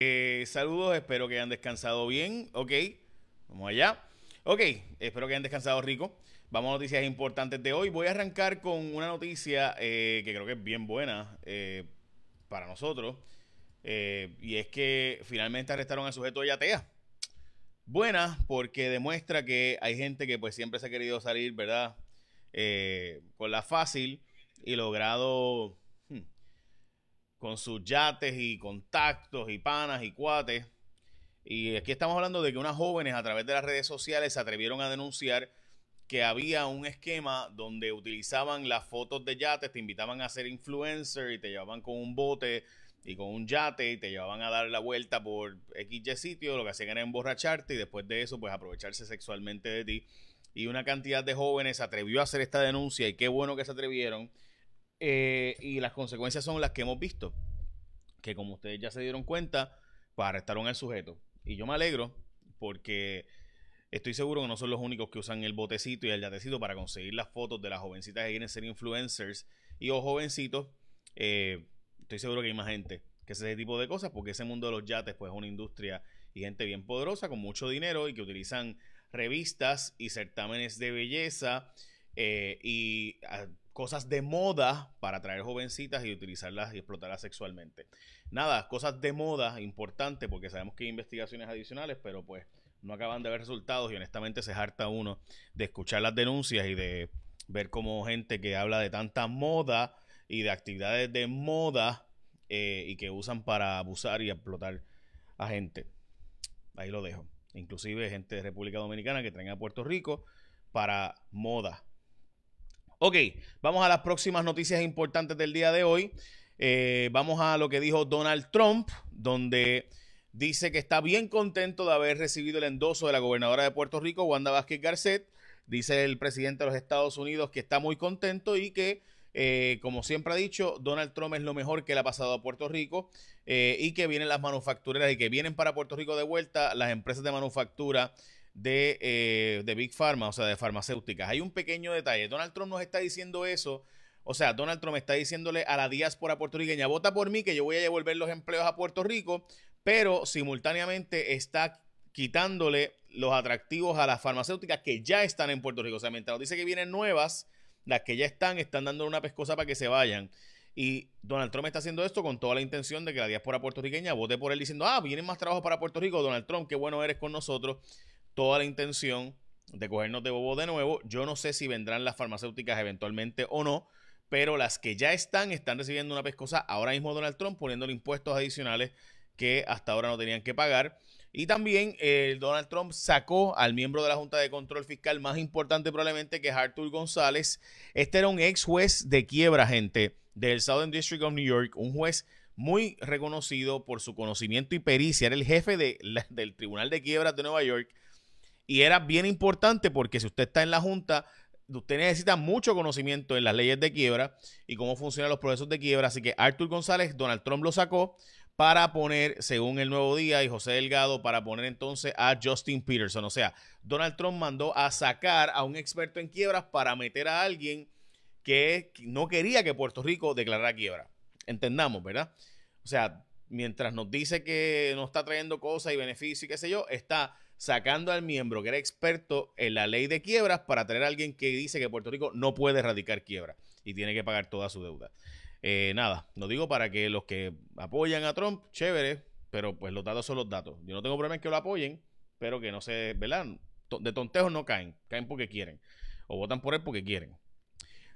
Eh, saludos, espero que hayan descansado bien. Ok, vamos allá. Ok, espero que hayan descansado rico. Vamos a noticias importantes de hoy. Voy a arrancar con una noticia eh, que creo que es bien buena eh, para nosotros. y es que finalmente arrestaron al sujeto de Yatea. Buena porque demuestra que hay gente que pues siempre se ha querido salir, ¿verdad? con la fácil y logrado con sus yates y contactos y panas y cuates. Y aquí estamos hablando de que unas jóvenes a través de las redes sociales se atrevieron a denunciar que había un esquema donde utilizaban las fotos de yates, te invitaban a ser influencer y te llevaban con un bote y con un yate y te llevaban a dar la vuelta por XY sitio, lo que hacían era emborracharte y después de eso pues aprovecharse sexualmente de ti. Y una cantidad de jóvenes se atrevió a hacer esta denuncia y qué bueno que se atrevieron eh, y las consecuencias son las que hemos visto. Que como ustedes ya se dieron cuenta, pues arrestaron al sujeto. Y yo me alegro porque estoy seguro que no son los únicos que usan el botecito y el yatecito para conseguir las fotos de las jovencitas que quieren ser influencers y o jovencitos. Eh, estoy seguro que hay más gente que hace ese tipo de cosas porque ese mundo de los yates pues es una industria y gente bien poderosa con mucho dinero y que utilizan revistas y certámenes de belleza eh, y ah, cosas de moda para atraer jovencitas y utilizarlas y explotarlas sexualmente. Nada, cosas de moda importante porque sabemos que hay investigaciones adicionales, pero pues no acaban de ver resultados y honestamente se harta uno de escuchar las denuncias y de ver cómo gente que habla de tanta moda y de actividades de moda eh, y que usan para abusar y explotar a gente. Ahí lo dejo. Inclusive gente de República Dominicana que traen a Puerto Rico para moda Ok, vamos a las próximas noticias importantes del día de hoy. Eh, vamos a lo que dijo Donald Trump, donde dice que está bien contento de haber recibido el endoso de la gobernadora de Puerto Rico, Wanda Vázquez Garcet. Dice el presidente de los Estados Unidos que está muy contento y que, eh, como siempre ha dicho, Donald Trump es lo mejor que le ha pasado a Puerto Rico eh, y que vienen las manufactureras y que vienen para Puerto Rico de vuelta las empresas de manufactura de, eh, de Big Pharma, o sea, de farmacéuticas. Hay un pequeño detalle. Donald Trump nos está diciendo eso. O sea, Donald Trump está diciéndole a la diáspora puertorriqueña, vota por mí, que yo voy a devolver los empleos a Puerto Rico, pero simultáneamente está quitándole los atractivos a las farmacéuticas que ya están en Puerto Rico. O sea, mientras nos dice que vienen nuevas, las que ya están, están dando una pescosa para que se vayan. Y Donald Trump está haciendo esto con toda la intención de que la diáspora puertorriqueña vote por él diciendo, ah, vienen más trabajos para Puerto Rico, Donald Trump, qué bueno eres con nosotros toda la intención de cogernos de bobo de nuevo. Yo no sé si vendrán las farmacéuticas eventualmente o no, pero las que ya están están recibiendo una pescosa ahora mismo Donald Trump poniéndole impuestos adicionales que hasta ahora no tenían que pagar. Y también eh, Donald Trump sacó al miembro de la Junta de Control Fiscal más importante probablemente que es Arthur González. Este era un ex juez de quiebra, gente, del Southern District of New York, un juez muy reconocido por su conocimiento y pericia. Era el jefe de, del Tribunal de Quiebras de Nueva York y era bien importante porque si usted está en la Junta, usted necesita mucho conocimiento en las leyes de quiebra y cómo funcionan los procesos de quiebra. Así que Arthur González, Donald Trump lo sacó para poner, según el Nuevo Día y José Delgado, para poner entonces a Justin Peterson. O sea, Donald Trump mandó a sacar a un experto en quiebras para meter a alguien que no quería que Puerto Rico declarara quiebra. Entendamos, ¿verdad? O sea, mientras nos dice que nos está trayendo cosas y beneficios y qué sé yo, está sacando al miembro que era experto en la ley de quiebras para traer a alguien que dice que Puerto Rico no puede erradicar quiebra y tiene que pagar toda su deuda. Eh, nada, no digo para que los que apoyan a Trump, chévere, pero pues los datos son los datos. Yo no tengo problema en que lo apoyen, pero que no se, ¿verdad? De tontejos no caen, caen porque quieren. O votan por él porque quieren.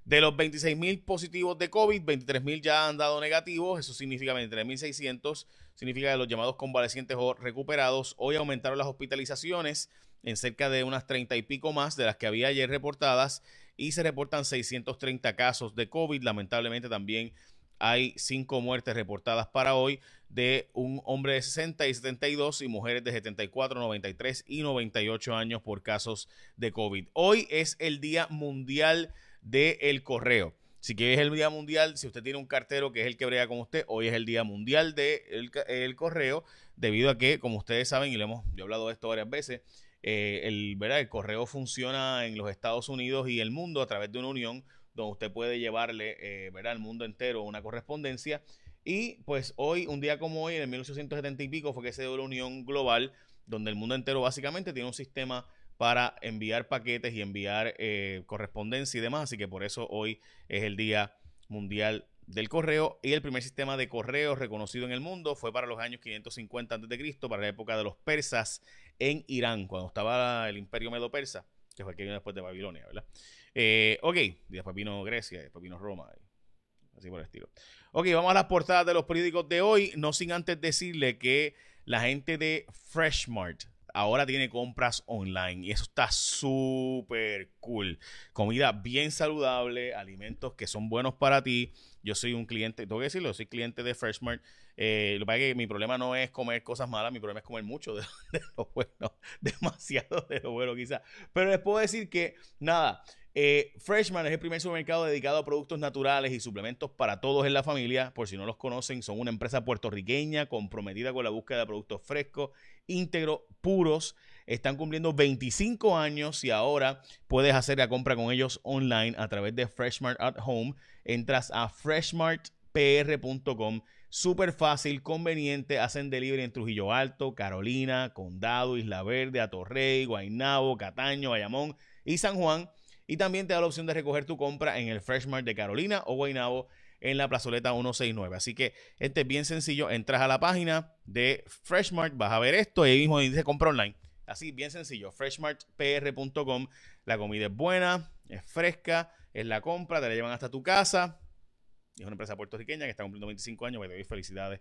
De los 26.000 positivos de COVID, 23.000 ya han dado negativos, eso significa 23.600, significa que los llamados convalecientes o recuperados, hoy aumentaron las hospitalizaciones en cerca de unas 30 y pico más de las que había ayer reportadas y se reportan 630 casos de COVID, lamentablemente también hay cinco muertes reportadas para hoy de un hombre de 60 y 72 y mujeres de 74, 93 y 98 años por casos de COVID. Hoy es el Día Mundial del correo. Si que es el Día Mundial, si usted tiene un cartero que es el que brega con usted, hoy es el Día Mundial del de el correo, debido a que, como ustedes saben, y le hemos yo he hablado de esto varias veces, eh, el, el correo funciona en los Estados Unidos y el mundo a través de una unión donde usted puede llevarle eh, al mundo entero una correspondencia. Y pues hoy, un día como hoy, en el 1870 y pico, fue que se dio la Unión Global, donde el mundo entero básicamente tiene un sistema para enviar paquetes y enviar eh, correspondencia y demás. Así que por eso hoy es el Día Mundial del Correo. Y el primer sistema de correo reconocido en el mundo fue para los años 550 a.C., para la época de los persas en Irán, cuando estaba el imperio medo-persa, que fue el que vino después de Babilonia, ¿verdad? Eh, ok, después vino Grecia, después vino Roma, así por el estilo. Ok, vamos a las portadas de los periódicos de hoy, no sin antes decirle que la gente de Freshmart ahora tiene compras online y eso está súper cool. Comida bien saludable, alimentos que son buenos para ti. Yo soy un cliente, tengo que decirlo, soy cliente de Freshmart. Eh, lo que pasa es que mi problema no es comer cosas malas, mi problema es comer mucho de, lo bueno, demasiado de lo bueno quizás. Pero les puedo decir que, nada, eh, Freshman es el primer supermercado dedicado a productos naturales y suplementos para todos en la familia. Por si no los conocen, son una empresa puertorriqueña comprometida con la búsqueda de productos frescos, íntegros, puros. Están cumpliendo 25 años y ahora puedes hacer la compra con ellos online a través de Freshmart at Home. Entras a freshmartpr.com. Súper fácil, conveniente. Hacen delivery en Trujillo Alto, Carolina, Condado, Isla Verde, Atorrey, Guaynabo, Cataño, Bayamón y San Juan. Y también te da la opción de recoger tu compra en el Freshmart de Carolina o Guaynabo en la plazoleta 169. Así que este es bien sencillo. Entras a la página de Freshmart, vas a ver esto y ahí mismo dice compra online. Así, bien sencillo. Freshmartpr.com. La comida es buena, es fresca, es la compra, te la llevan hasta tu casa. Es una empresa puertorriqueña que está cumpliendo 25 años. Me doy felicidades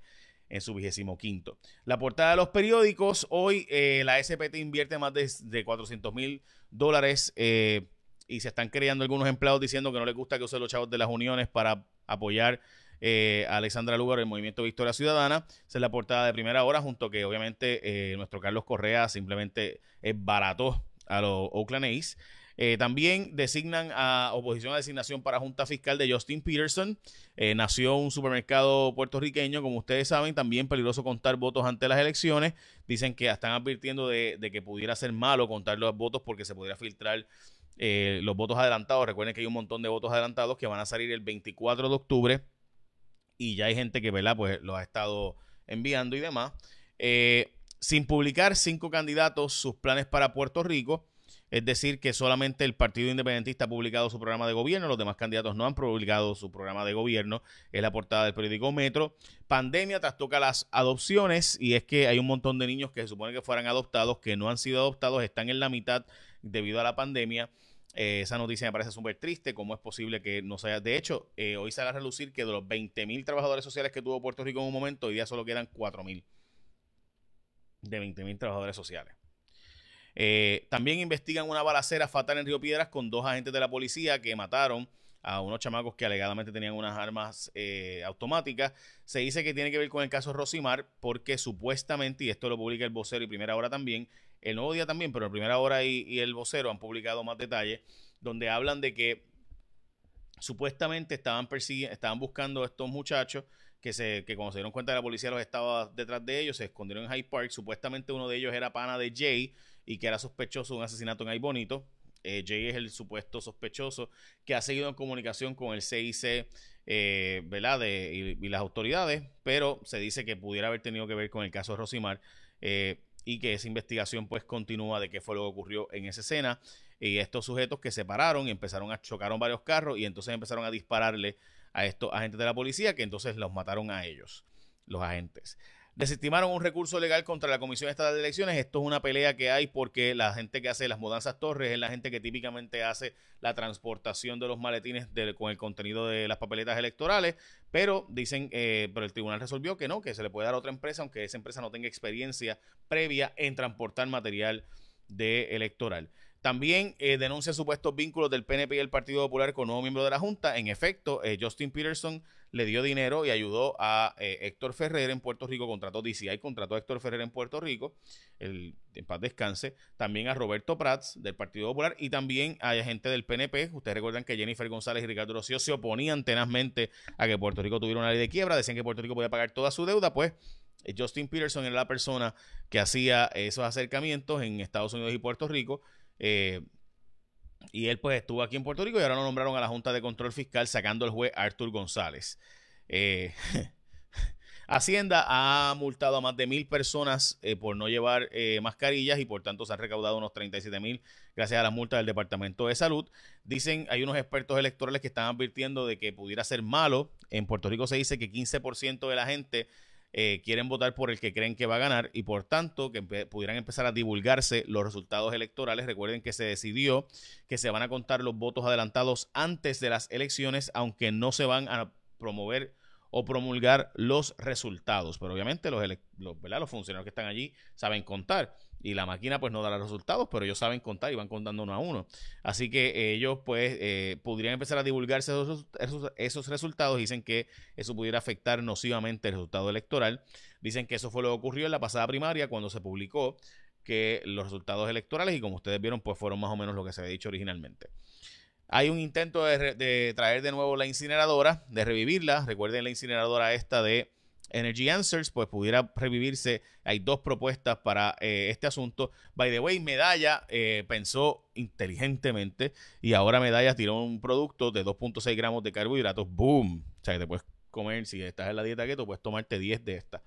en su vigésimo quinto. La portada de los periódicos. Hoy eh, la SPT invierte más de, de 400 mil dólares. Eh, y se están creando algunos empleados diciendo que no les gusta que usen los chavos de las uniones para apoyar eh, a Alexandra Lugar el movimiento Victoria Ciudadana. Esa es la portada de primera hora, junto que obviamente eh, nuestro Carlos Correa simplemente es barato a los Oakland. Eh, también designan a oposición a designación para Junta Fiscal de Justin Peterson. nació un supermercado puertorriqueño, como ustedes saben, también peligroso contar votos ante las elecciones. Dicen que están advirtiendo de, de que pudiera ser malo contar los votos porque se pudiera filtrar eh, los votos adelantados. Recuerden que hay un montón de votos adelantados que van a salir el 24 de octubre y ya hay gente que, ¿verdad? Pues lo ha estado enviando y demás. Eh, sin publicar cinco candidatos sus planes para Puerto Rico. Es decir, que solamente el Partido Independentista ha publicado su programa de gobierno, los demás candidatos no han publicado su programa de gobierno. Es la portada del periódico Metro. Pandemia trastoca las adopciones y es que hay un montón de niños que se supone que fueran adoptados, que no han sido adoptados, están en la mitad debido a la pandemia. Eh, esa noticia me parece súper triste. ¿Cómo es posible que no sea? De hecho, eh, hoy sale a relucir que de los 20.000 trabajadores sociales que tuvo Puerto Rico en un momento, hoy día solo quedan 4.000 de 20.000 trabajadores sociales. Eh, también investigan una balacera fatal en Río Piedras con dos agentes de la policía que mataron a unos chamacos que alegadamente tenían unas armas automáticas. Se dice que tiene que ver con el caso Rosimar porque supuestamente, y esto lo publica el vocero y primera hora también, el Nuevo Día también, pero la Primera Hora y, el Vocero han publicado más detalles donde hablan de que supuestamente estaban persiguiendo, estaban buscando a estos muchachos que, se, que cuando se dieron cuenta que la policía los estaba detrás de ellos, se escondieron en Hyde Park. Supuestamente uno de ellos era pana de Jay y que era sospechoso de un asesinato en Ay Bonito. Eh, Jay es el supuesto sospechoso que ha seguido en comunicación con el CIC eh, y, y, las autoridades, pero se dice que pudiera haber tenido que ver con el caso de Rosimar. Eh, y que esa investigación pues continúa de qué fue lo que ocurrió en esa escena y estos sujetos que se pararon y empezaron a chocaron varios carros y entonces empezaron a dispararle a estos agentes de la policía que entonces los mataron a ellos, los agentes. Desestimaron un recurso legal contra la Comisión Estatal de Elecciones. Esto es una pelea que hay porque la gente que hace las mudanzas torres es la gente que típicamente hace la transportación de los maletines con el contenido de las papeletas electorales. Pero dicen, eh, pero el tribunal resolvió que no, que se le puede dar a otra empresa, aunque esa empresa no tenga experiencia previa en transportar material de electoral. También eh, denuncia supuestos vínculos del PNP y el Partido Popular con nuevo miembro de la Junta. En efecto, eh, Justin Peterson le dio dinero y ayudó a eh, Héctor Ferrer en Puerto Rico, contrató DCI, contrató a Héctor Ferrer en Puerto Rico, el, en paz descanse, también a Roberto Prats del Partido Popular y también a gente del PNP. Ustedes recuerdan que Jennifer González y Ricardo Rocío se oponían tenazmente a que Puerto Rico tuviera una ley de quiebra, decían que Puerto Rico podía pagar toda su deuda, pues Justin Peterson era la persona que hacía esos acercamientos en Estados Unidos y Puerto Rico eh, y él pues estuvo aquí en Puerto Rico y ahora lo nombraron a la Junta de Control Fiscal sacando al juez Arthur González. Eh, Hacienda ha multado a más de mil personas eh, por no llevar mascarillas y por tanto se han recaudado unos 37 mil gracias a las multas del Departamento de Salud. Dicen, hay unos expertos electorales que están advirtiendo de que pudiera ser malo. En Puerto Rico se dice que 15% de la gente eh, quieren votar por el que creen que va a ganar y por tanto que pudieran empezar a divulgarse los resultados electorales. Recuerden que se decidió que se van a contar los votos adelantados antes de las elecciones, aunque no se van a promover o promulgar los resultados. Pero obviamente los, los, los funcionarios que están allí saben contar y la máquina pues no dará los resultados, pero ellos saben contar y van contando uno a uno. Así que ellos pues eh, podrían empezar a divulgarse esos, esos, resultados. Dicen que eso pudiera afectar nocivamente el resultado electoral. Dicen que eso fue lo que ocurrió en la pasada primaria cuando se publicó que los resultados electorales y como ustedes vieron pues fueron más o menos lo que se había dicho originalmente. Hay un intento de, de traer de nuevo la incineradora, de revivirla. Recuerden la incineradora esta de Energy Answers, pues pudiera revivirse. Hay dos propuestas para eh, este asunto. By the way, Medalla eh, pensó inteligentemente y ahora Medalla tiró un producto de 2.6 gramos de carbohidratos. ¡Boom! O sea, que te puedes comer, si estás en la dieta keto, puedes tomarte 10 de estas.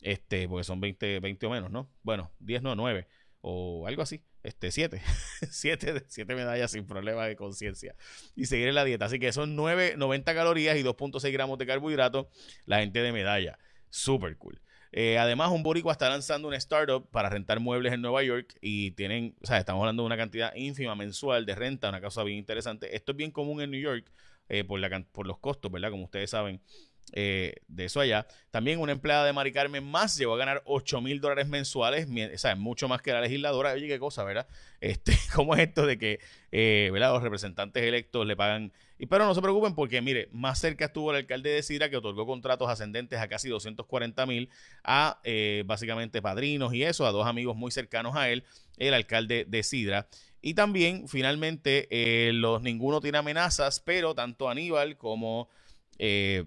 Este, porque son 20, 20 o menos, ¿no? Bueno, 10 no, 9 o algo así. Este, 7. 7 siete medallas sin problema de conciencia. Y seguir en la dieta. Así que son 9, 90 calorías y 2.6 gramos de carbohidratos la gente de medalla. Súper cool. Eh, además, un boricua está lanzando una startup para rentar muebles en Nueva York y tienen, o sea, estamos hablando de una cantidad ínfima mensual de renta, una cosa bien interesante. Esto es bien común en New York eh, por, la, por los costos, ¿verdad? Como ustedes saben, eh, de eso allá. También una empleada de Mari Carmen más llegó a ganar 8 mil dólares mensuales, o sea, mucho más que la legisladora. Oye, qué cosa, ¿verdad? Este, ¿Cómo es esto de que ¿verdad? los representantes electos le pagan y pero no se preocupen porque, mire, más cerca estuvo el alcalde de Sidra que otorgó contratos ascendentes a casi 240 mil a eh, básicamente padrinos y eso, a dos amigos muy cercanos a él, el alcalde de Sidra. Y también, finalmente, eh, los ninguno tiene amenazas, pero tanto Aníbal como eh,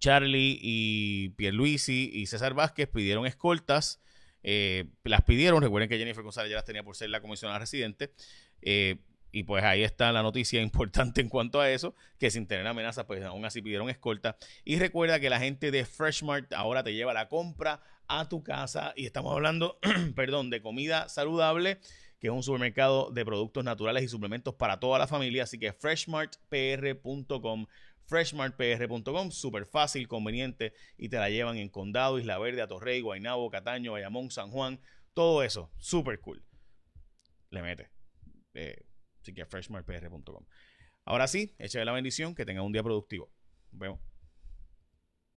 Charlie y Pierluisi y César Vázquez pidieron escoltas. las pidieron, recuerden que Jennifer González ya las tenía por ser la comisionada residente. Y pues ahí está la noticia importante en cuanto a eso, que sin tener amenaza, pues aún así pidieron escolta. Y recuerda que la gente de Freshmart ahora te lleva la compra a tu casa y estamos hablando, perdón, de comida saludable, que es un supermercado de productos naturales y suplementos para toda la familia. Así que freshmartpr.com freshmartpr.com, súper fácil, conveniente y te la llevan en Condado, Isla Verde, Atorrey, Guaynabo, Cataño, Bayamón, San Juan, todo eso, súper cool. Le mete. Eh, Así que freshmartpr.com. Ahora sí, échale la bendición, que tenga un día productivo. Nos vemos.